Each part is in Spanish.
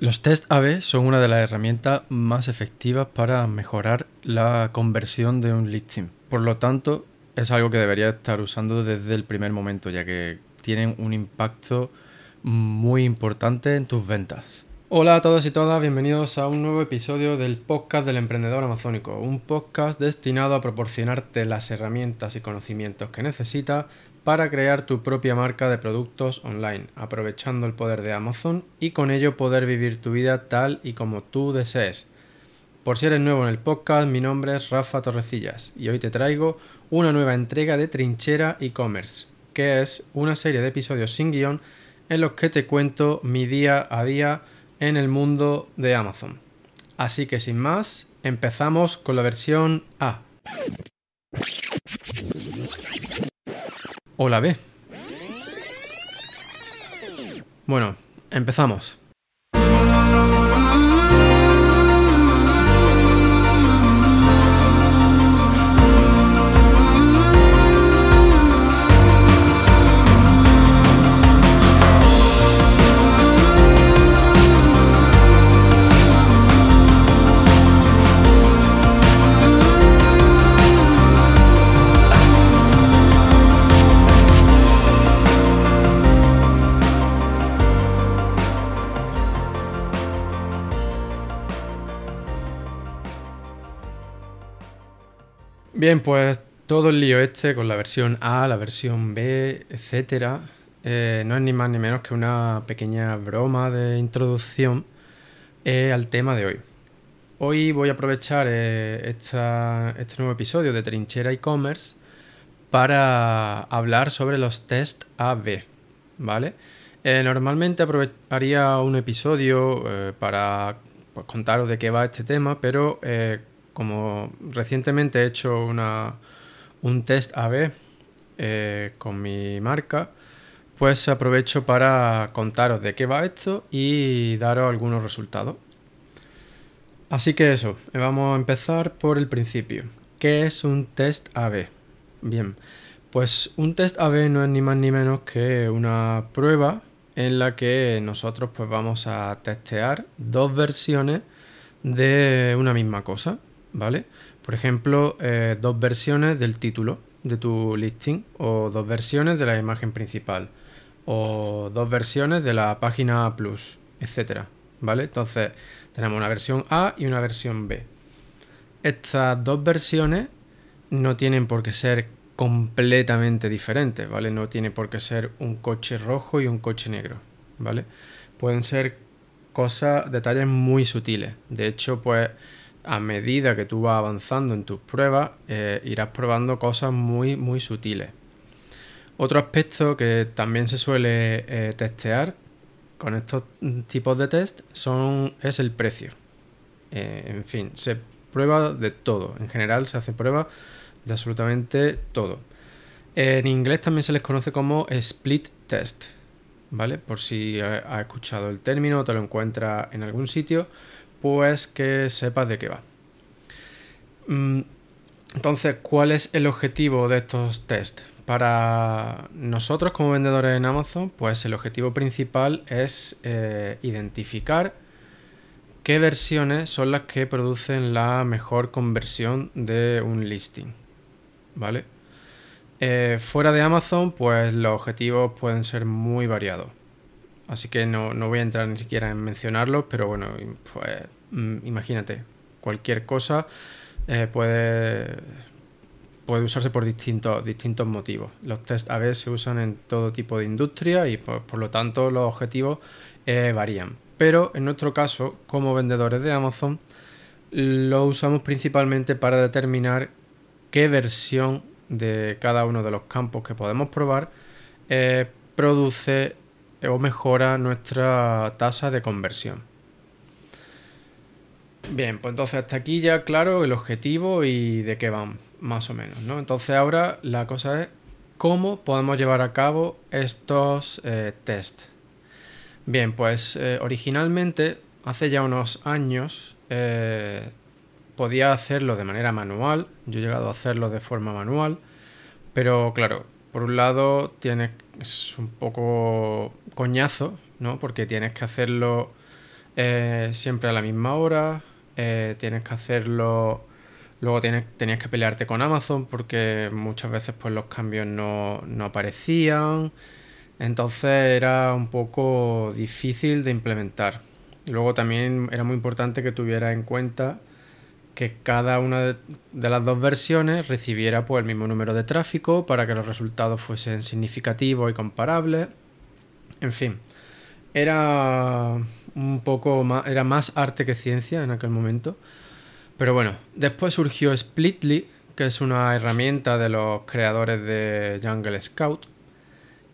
Los test AB son una de las herramientas más efectivas para mejorar la conversión de un listing. Por lo tanto, es algo que deberías estar usando desde el primer momento, ya que tienen un impacto muy importante en tus ventas. Hola a todos y todas, bienvenidos a un nuevo episodio del podcast del emprendedor amazónico, un podcast destinado a proporcionarte las herramientas y conocimientos que necesitas para crear tu propia marca de productos online, aprovechando el poder de Amazon y con ello poder vivir tu vida tal y como tú desees. Por si eres nuevo en el podcast, mi nombre es Rafa Torrecillas y hoy te traigo una nueva entrega de Trinchera e-commerce, que es una serie de episodios sin guion en los que te cuento mi día a día en el mundo de Amazon. Así que sin más, empezamos con la versión A. o la B. Bueno, empezamos. Bien, pues todo el lío este con la versión A, la versión B, etcétera, eh, no es ni más ni menos que una pequeña broma de introducción eh, al tema de hoy. Hoy voy a aprovechar eh, este nuevo episodio de Trinchera e-commerce para hablar sobre los test A-B, normalmente haría un episodio para pues, contaros de qué va este tema, pero como recientemente he hecho un test AB eh, con mi marca, pues aprovecho para contaros de qué va esto y daros algunos resultados. Así que eso, vamos a empezar por el principio. ¿Qué es un test AB? Bien, pues un test AB no es ni más ni menos que una prueba en la que nosotros pues vamos a testear dos versiones de una misma cosa. ¿Vale? Por ejemplo, eh, dos versiones del título de tu listing o dos versiones de la imagen principal o dos versiones de la página plus, etcétera, ¿vale? Entonces, tenemos una versión A y una versión B. Estas dos versiones no tienen por qué ser completamente diferentes, ¿vale? No tiene por qué ser un coche rojo y un coche negro, ¿vale? Pueden ser cosas, detalles muy sutiles. De hecho, pues a medida que tú vas avanzando en tus pruebas, eh, irás probando cosas muy, muy sutiles. Otro aspecto que también se suele eh, testear con estos tipos de test son, es el precio. Eh, en fin, se prueba de todo. En general se hace prueba de absolutamente todo. En inglés también se les conoce como split test. ¿Vale? Por si has escuchado el término o te lo encuentras en algún sitio pues que sepas de qué va. Mm, entonces, ¿cuál es el objetivo de estos test? Para nosotros como vendedores en Amazon, pues el objetivo principal es eh, identificar qué versiones son las que producen la mejor conversión de un listing. ¿Vale? Eh, fuera de Amazon, pues los objetivos pueden ser muy variados. Así que no, voy a entrar ni siquiera en mencionarlos, pero bueno, pues mm, imagínate, cualquier cosa eh, puede, puede usarse por distintos, distintos motivos. Los test AB se usan en todo tipo de industria y por, lo tanto los objetivos eh, varían. Pero en nuestro caso, como vendedores de Amazon, lo usamos principalmente para determinar qué versión de cada uno de los campos que podemos probar eh, produce o mejora nuestra tasa de conversión. Bien, pues entonces hasta aquí ya claro el objetivo y de qué van, más o menos, ¿no? Entonces ahora la cosa es cómo podemos llevar a cabo estos eh, test. Bien, pues eh, originalmente, hace ya unos años, eh, podía hacerlo de manera manual. Yo he llegado a hacerlo de forma manual, pero claro, por un lado tienes es un poco coñazo, ¿no? Porque tienes que hacerlo eh, siempre a la misma hora, eh, tienes que hacerlo, luego tienes, tenías que pelearte con Amazon porque muchas veces pues los cambios no, no aparecían, entonces era un poco difícil de implementar. Luego también era muy importante que tuvieras en cuenta que cada una de las dos versiones recibiera pues, el mismo número de tráfico para que los resultados fuesen significativos y comparables. En fin, era un poco más, era más arte que ciencia en aquel momento. Pero bueno, después surgió Splitly, que es una herramienta de los creadores de Jungle Scout.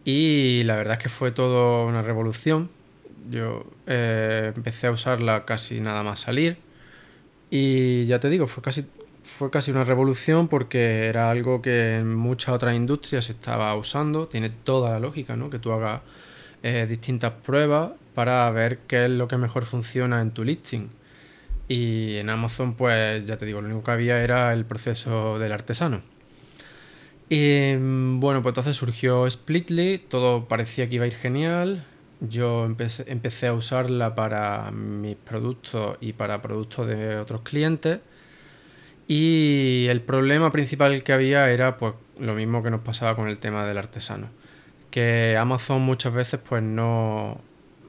Y la verdad es que fue todo una revolución. Yo eh, empecé a usarla casi nada más salir y ya te digo, fue casi, fue casi una revolución porque era algo que en muchas otras industrias se estaba usando. Tiene toda la lógica, ¿no? Que tú hagas eh, distintas pruebas para ver qué es lo que mejor funciona en tu listing. Y en Amazon, pues ya te digo, lo único que había era el proceso del artesano. Y mm, bueno, pues entonces surgió Splitly, todo parecía que iba a ir genial. Yo empecé, empecé a usarla para mis productos y para productos de otros clientes. Y el problema principal que había era pues lo mismo que nos pasaba con el tema del artesano. Que Amazon muchas veces pues no,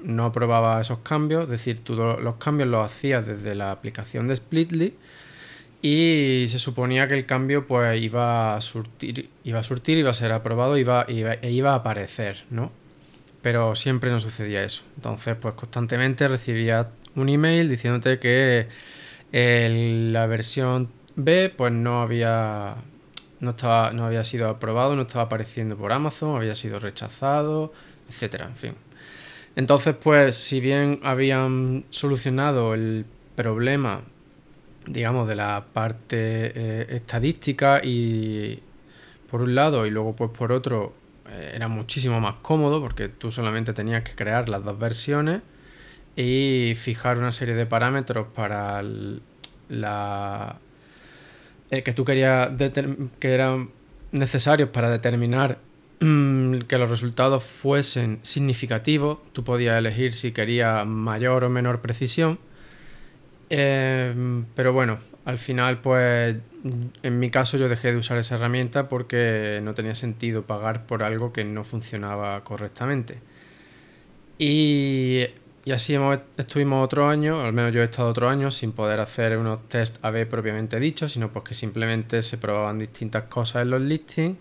no aprobaba esos cambios, es decir, tú los cambios los hacías desde la aplicación de Splitly y se suponía que el cambio pues iba a surtir, iba a surtir, iba a ser aprobado iba, iba, e iba a aparecer, ¿no? Pero siempre no sucedía eso. Entonces, pues constantemente recibía un email diciéndote que la versión B pues no había no estaba no había sido aprobado, no estaba apareciendo por Amazon, había sido rechazado, etcétera, en fin. Entonces, pues si bien habían solucionado el problema digamos de la parte eh, estadística y por un lado y luego pues por otro era muchísimo más cómodo porque tú solamente tenías que crear las dos versiones y fijar una serie de parámetros para la eh, que tú querías que eran necesarios para determinar mm, que los resultados fuesen significativos. Tú podías elegir si querías mayor o menor precisión. Eh, pero bueno, al final, pues en mi caso yo dejé de usar esa herramienta porque no tenía sentido pagar por algo que no funcionaba correctamente. Y, así estuvimos otro año, al menos yo he estado otro año, sin poder hacer unos test AB propiamente dichos, sino pues que simplemente se probaban distintas cosas en los listings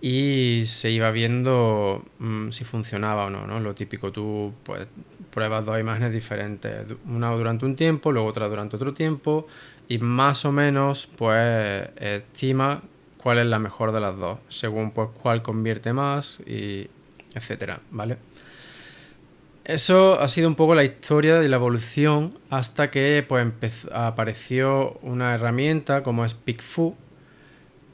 y se iba viendo mm, si funcionaba o no, ¿no? Lo típico, tú pues pruebas dos imágenes diferentes, una durante un tiempo, luego otra durante otro tiempo y más o menos pues estima cuál es la mejor de las dos, según pues cuál convierte más y etcétera, ¿vale? Eso ha sido un poco la historia de la evolución hasta que pues apareció una herramienta como es PickFu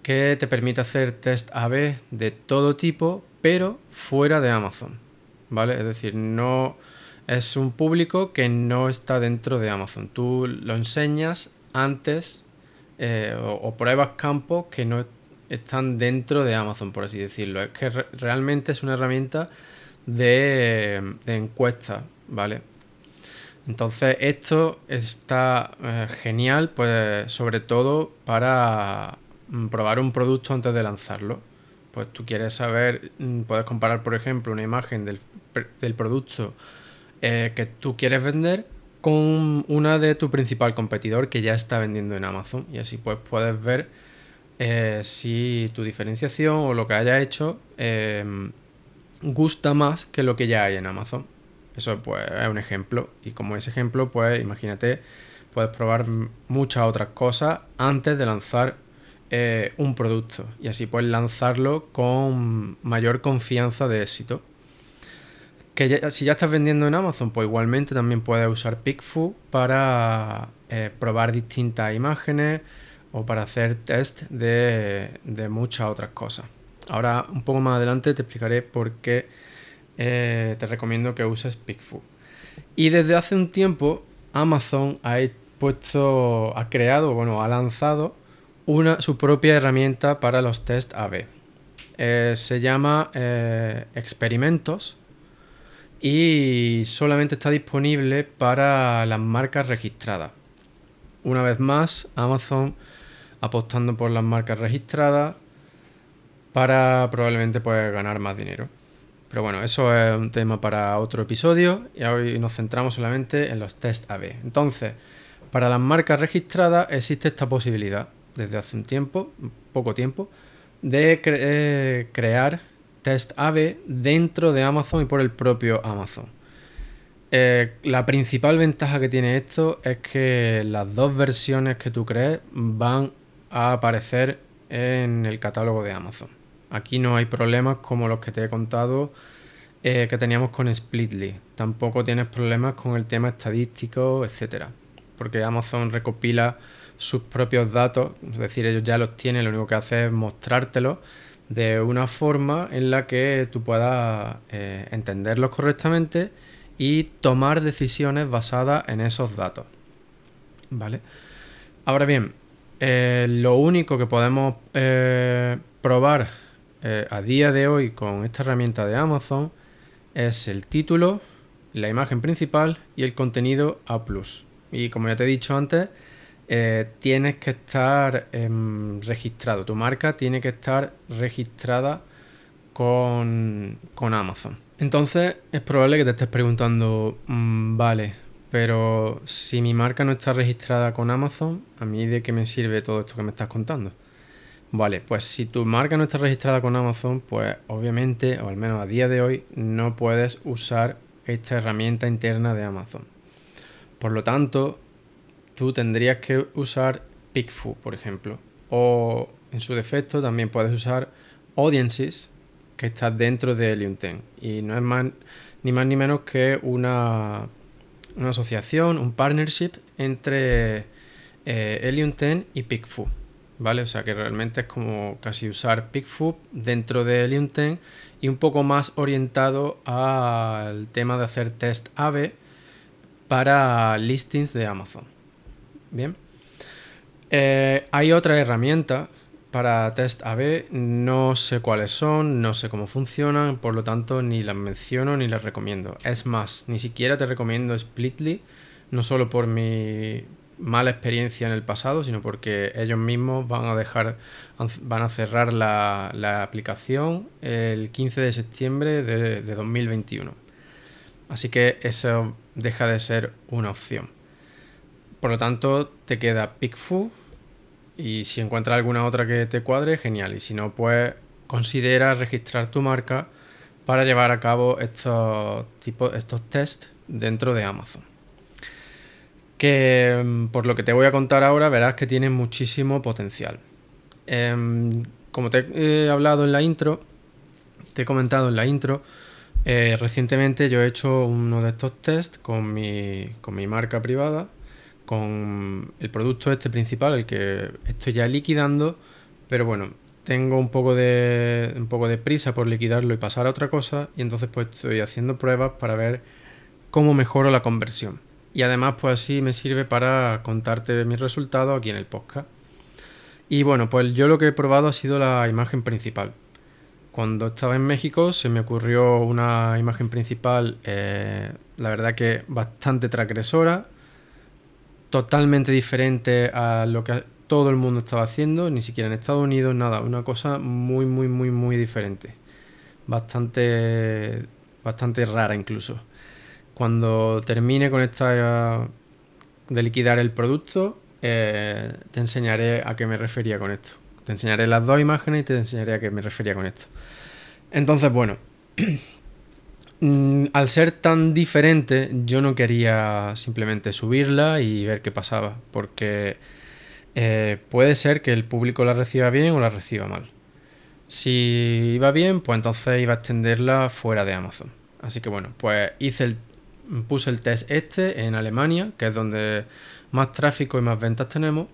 que te permite hacer test AB de todo tipo, pero fuera de Amazon, ¿vale? Es decir, no es un público que no está dentro de Amazon. Tú lo enseñas antes eh, o, pruebas campos que no están dentro de Amazon, por así decirlo. Es que realmente es una herramienta de, encuesta, ¿vale? Entonces esto está eh, genial, pues sobre todo para mm, probar un producto antes de lanzarlo. Pues tú quieres saber, mm, puedes comparar por ejemplo una imagen del, producto eh, que tú quieres vender con una de tu principal competidor que ya está vendiendo en Amazon y así pues puedes ver eh, si tu diferenciación o lo que haya hecho em, gusta más que lo que ya hay en Amazon. Eso pues es un ejemplo y como ese ejemplo pues imagínate puedes probar muchas otras cosas antes de lanzar eh, un producto y así puedes lanzarlo con mayor confianza de éxito. Que si ya estás vendiendo en Amazon, pues igualmente también puedes usar PickFu para eh, probar distintas imágenes o para hacer test de, muchas otras cosas. Ahora, un poco más adelante te explicaré por qué eh, te recomiendo que uses PickFu. Y desde hace un tiempo, Amazon ha puesto, ha creado, bueno, ha lanzado una, su propia herramienta para los test AB. Eh, se llama Experimentos y solamente está disponible para las marcas registradas. Una vez más, Amazon apostando por las marcas registradas para probablemente pues, ganar más dinero. Pero bueno, eso es un tema para otro episodio y hoy nos centramos solamente en los test AB. Entonces, para las marcas registradas existe esta posibilidad desde hace un tiempo, poco tiempo, de eh, crear test AB dentro de Amazon y por el propio Amazon. Eh, la principal ventaja que tiene esto es que las dos versiones que tú crees van a aparecer en el catálogo de Amazon. Aquí no hay problemas como los que te he contado eh, que teníamos con Splitly. Tampoco tienes problemas con el tema estadístico, etcétera. Porque Amazon recopila sus propios datos, es decir, ellos ya los tienen, lo único que hace es mostrártelos de una forma en la que tú puedas eh, entenderlos correctamente y tomar decisiones basadas en esos datos. ¿Vale? Ahora bien, eh, lo único que podemos eh, probar a día de hoy con esta herramienta de Amazon es el título, la imagen principal y el contenido A. Y como ya te he dicho antes, eh, tienes que estar em, registrado. Tu marca tiene que estar registrada con, Amazon. Entonces es probable que te estés preguntando, mm, vale, pero si mi marca no está registrada con Amazon, ¿a mí de qué me sirve todo esto que me estás contando? Vale, pues si tu marca no está registrada con Amazon, pues obviamente, o al menos a día de hoy, no puedes usar esta herramienta interna de Amazon. Por lo tanto, tú tendrías que usar PickFu, por ejemplo. O en su defecto también puedes usar Audiences, que está dentro de Helium 10. Y no es más, ni más ni menos que una, una asociación, un partnership entre eh, Helium 10 y PickFu. ¿Vale? O sea que realmente es como casi usar PickFu dentro de Helium 10 y un poco más orientado al tema de hacer test AB para listings de Amazon. Bien. Eh, hay otra herramienta para test AB, no sé cuáles son, no sé cómo funcionan, por lo tanto ni las menciono ni las recomiendo. Es más, ni siquiera te recomiendo Splitly, no solo por mi mala experiencia en el pasado, sino porque ellos mismos van a dejar, van a cerrar la, aplicación el 15 de septiembre de, de 2021. Así que eso deja de ser una opción. Por lo tanto, te queda PickFu y si encuentras alguna otra que te cuadre, genial. Y si no, pues considera registrar tu marca para llevar a cabo estos, tipos, estos tests dentro de Amazon. Que mm, por lo que te voy a contar ahora, verás que tiene muchísimo potencial. Em, como te he hablado en la intro, te he comentado en la intro, eh, recientemente yo he hecho uno de estos tests con mi, con mi marca privada con el producto este principal, el que estoy ya liquidando, pero bueno, tengo un poco de un poco de prisa por liquidarlo y pasar a otra cosa y entonces pues estoy haciendo pruebas para ver cómo mejoro la conversión. Y además pues así me sirve para contarte mis resultados aquí en el podcast. Y bueno, pues yo lo que he probado ha sido la imagen principal. Cuando estaba en México se me ocurrió una imagen principal, eh, la verdad que bastante transgresora, totalmente diferente a lo que todo el mundo estaba haciendo, ni siquiera en Estados Unidos, nada, una cosa muy, muy, muy, muy diferente. Bastante, bastante rara incluso. Cuando termine con esta de liquidar el producto, eh, te enseñaré a qué me refería con esto. Te enseñaré las dos imágenes y te enseñaré a qué me refería con esto. Entonces, bueno, Mm, al ser tan diferente, yo no quería simplemente subirla y ver qué pasaba, porque eh, puede ser que el público la reciba bien o la reciba mal. Si iba bien, pues entonces iba a extenderla fuera de Amazon. Así que bueno, pues hice el, puse el test este en Alemania, que es donde más tráfico y más ventas tenemos.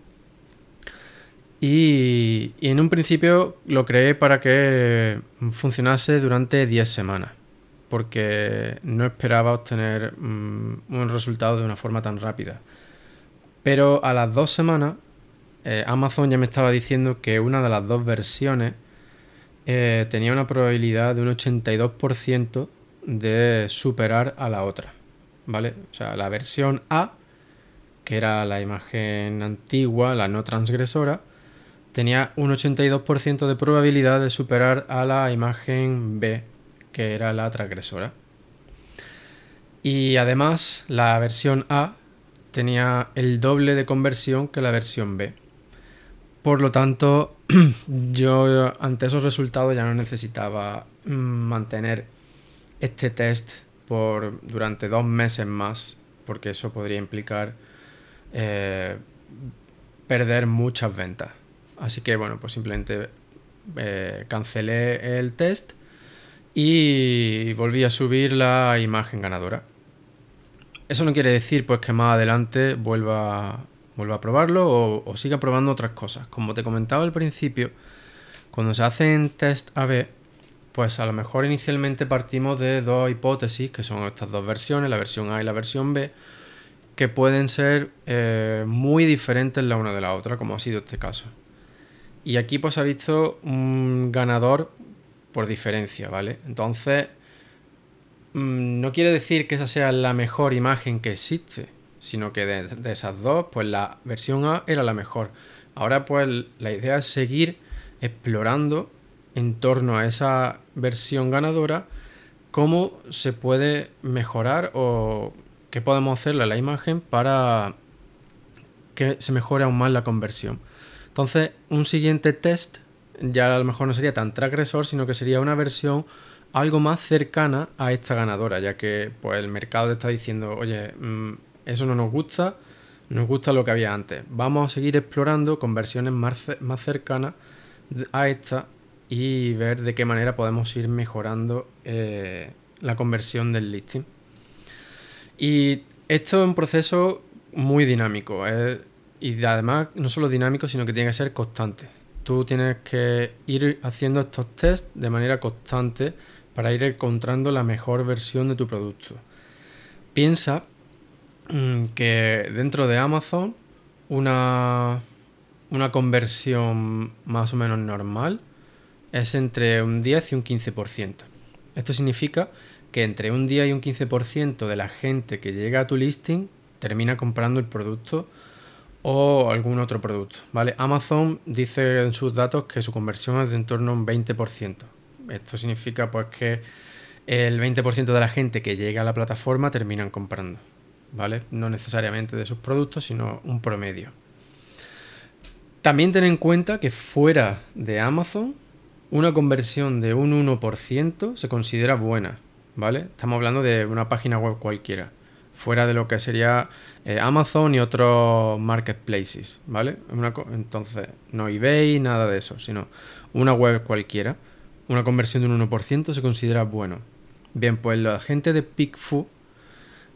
Y, y en un principio lo creé para que funcionase durante 10 semanas porque no esperaba obtener mm, un resultado de una forma tan rápida. Pero a las dos semanas, eh, Amazon ya me estaba diciendo que una de las dos versiones eh, tenía una probabilidad de un 82% de superar a la otra, ¿vale? O sea, la versión A, que era la imagen antigua, la no transgresora, tenía un 82% de probabilidad de superar a la imagen B, que era la transgresora. Y además, la versión A tenía el doble de conversión que la versión B. Por lo tanto, yo ante esos resultados ya no necesitaba mm, mantener este test por durante dos meses más, porque eso podría implicar eh, perder muchas ventas. Así que bueno, pues simplemente eh, cancelé el test y volví a subir la imagen ganadora. Eso no quiere decir pues que más adelante vuelva vuelva a probarlo o, siga probando otras cosas. Como te comentaba al principio, cuando se hacen test A-B, pues a lo mejor inicialmente partimos de dos hipótesis, que son estas dos versiones, la versión A y la versión B, que pueden ser eh, muy diferentes la una de la otra, como ha sido este caso. Y aquí pues ha visto un ganador por diferencia, ¿vale? Entonces, mm, no quiere decir que esa sea la mejor imagen que existe, sino que de, esas dos, pues la versión A era la mejor. Ahora pues la idea es seguir explorando en torno a esa versión ganadora cómo se puede mejorar o qué podemos hacerle a la imagen para que se mejore aún más la conversión. Entonces, un siguiente test ya a lo mejor no sería tan transgresor, sino que sería una versión algo más cercana a esta ganadora, ya que pues el mercado está diciendo, oye, mm, eso no nos gusta, nos gusta lo que había antes. Vamos a seguir explorando con versiones más, más cercanas a esta y ver de qué manera podemos ir mejorando eh, la conversión del listing. Y esto es un proceso muy dinámico eh, y además no solo dinámico, sino que tiene que ser constante. Tú tienes que ir haciendo estos tests de manera constante para ir encontrando la mejor versión de tu producto. Piensa Mm, que dentro de Amazon una, una conversión más o menos normal es entre un 10 y un 15%. Esto significa que entre un 10 y un 15% de la gente que llega a tu listing termina comprando el producto o algún otro producto. ¿vale? Amazon dice en sus datos que su conversión es de en torno a un 20%. Esto significa pues que el 20% de la gente que llega a la plataforma terminan comprando. ¿vale? No necesariamente de sus productos, sino un promedio. También ten en cuenta que fuera de Amazon, una conversión de un 1% se considera buena, ¿vale? Estamos hablando de una página web cualquiera, fuera de lo que sería eh, Amazon y otros marketplaces, ¿vale? entonces, no eBay, nada de eso, sino una web cualquiera, una conversión de un 1% se considera bueno. Bien, pues la gente de PickFu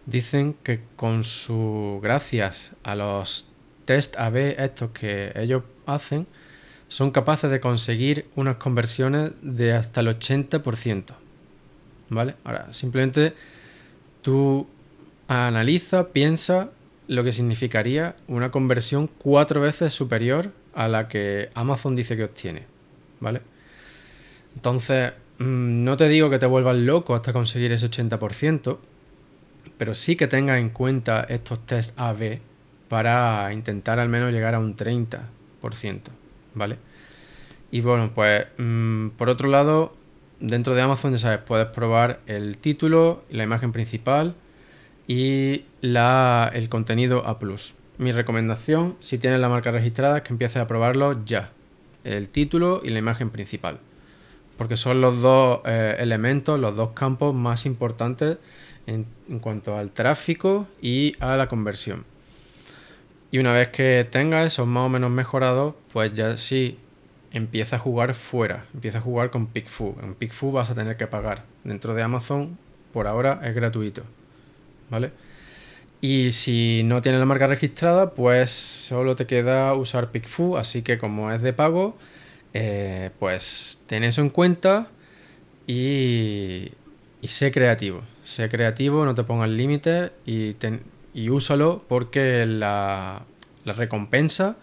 dicen que con su gracias a los test AB estos que ellos hacen son capaces de conseguir unas conversiones de hasta el 80%. ¿Vale? Ahora, simplemente tú analiza, piensa lo que significaría una conversión cuatro veces superior a la que Amazon dice que obtiene. ¿Vale? Entonces, mm, no te digo que te vuelvas loco hasta conseguir ese 80%, pero sí que tenga en cuenta estos test AB para intentar al menos llegar a un 30%, ¿vale? Y bueno, pues mm, por otro lado, dentro de Amazon ya sabes, puedes probar el título, la imagen principal y el contenido A+. Mi recomendación, si tienes la marca registrada, es que empieces a probarlo ya. El título y la imagen principal. Porque son los dos eh, elementos, los dos campos más importantes en, cuanto al tráfico y a la conversión. Y una vez que tenga esos más o menos mejorados, pues ya sí empieza a jugar fuera, empieza a jugar con PickFu. En PickFu vas a tener que pagar. Dentro de Amazon, por ahora es gratuito. ¿Vale? Y si no tienes la marca registrada, pues solo te queda usar PickFu. Así que como es de pago, eh, pues ten eso en cuenta y, y sé creativo. Sé creativo, no te pongas límites y, y úsalo porque la, la recompensa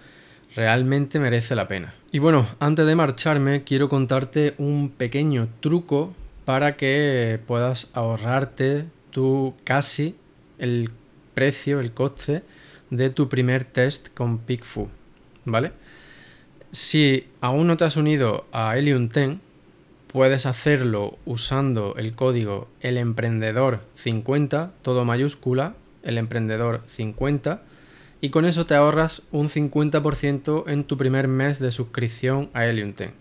realmente merece la pena. Y bueno, antes de marcharme, quiero contarte un pequeño truco para que puedas ahorrarte tu casi el precio, el coste de tu primer test con PickFu, ¿vale? Si aún no te has unido a Helium 10, puedes hacerlo usando el código el emprendedor 50, todo mayúscula, el emprendedor 50, y con eso te ahorras un 50% en tu primer mes de suscripción a Helium 10.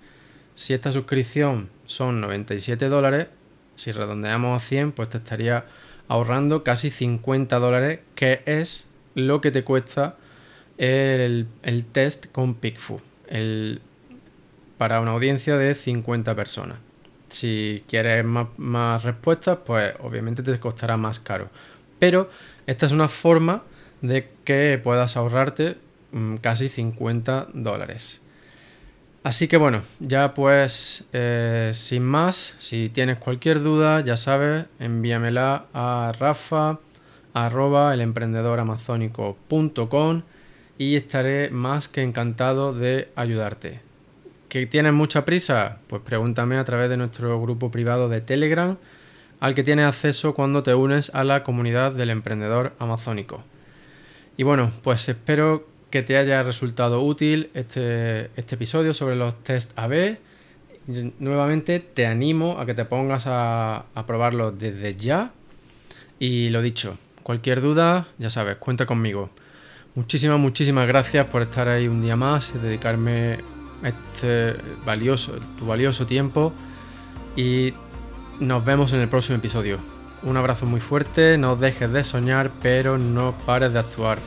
Si esta suscripción son 97 dólares, si redondeamos a 100, pues te estaría ahorrando casi 50 dólares, que es lo que te cuesta el, test con PickFu, para una audiencia de 50 personas. Si quieres más, más respuestas, pues obviamente te costará más caro. Pero esta es una forma de que puedas ahorrarte mm, casi 50 dólares. Así que bueno, ya pues eh, sin más, si tienes cualquier duda, ya sabes, envíamela a rafa arroba elemprendedoramazónico.com y estaré más que encantado de ayudarte. ¿Que tienes mucha prisa? Pues pregúntame a través de nuestro grupo privado de Telegram al que tienes acceso cuando te unes a la comunidad del emprendedor amazónico. Y bueno, pues espero que te haya resultado útil este, este episodio sobre los test AB. Nuevamente te animo a que te pongas a, a probarlo desde ya. Y lo dicho, cualquier duda, ya sabes, cuenta conmigo. Muchísimas, muchísimas gracias por estar ahí un día más y dedicarme este valioso, tu valioso tiempo. Y nos vemos en el próximo episodio. Un abrazo muy fuerte, no dejes de soñar, pero no pares de actuar.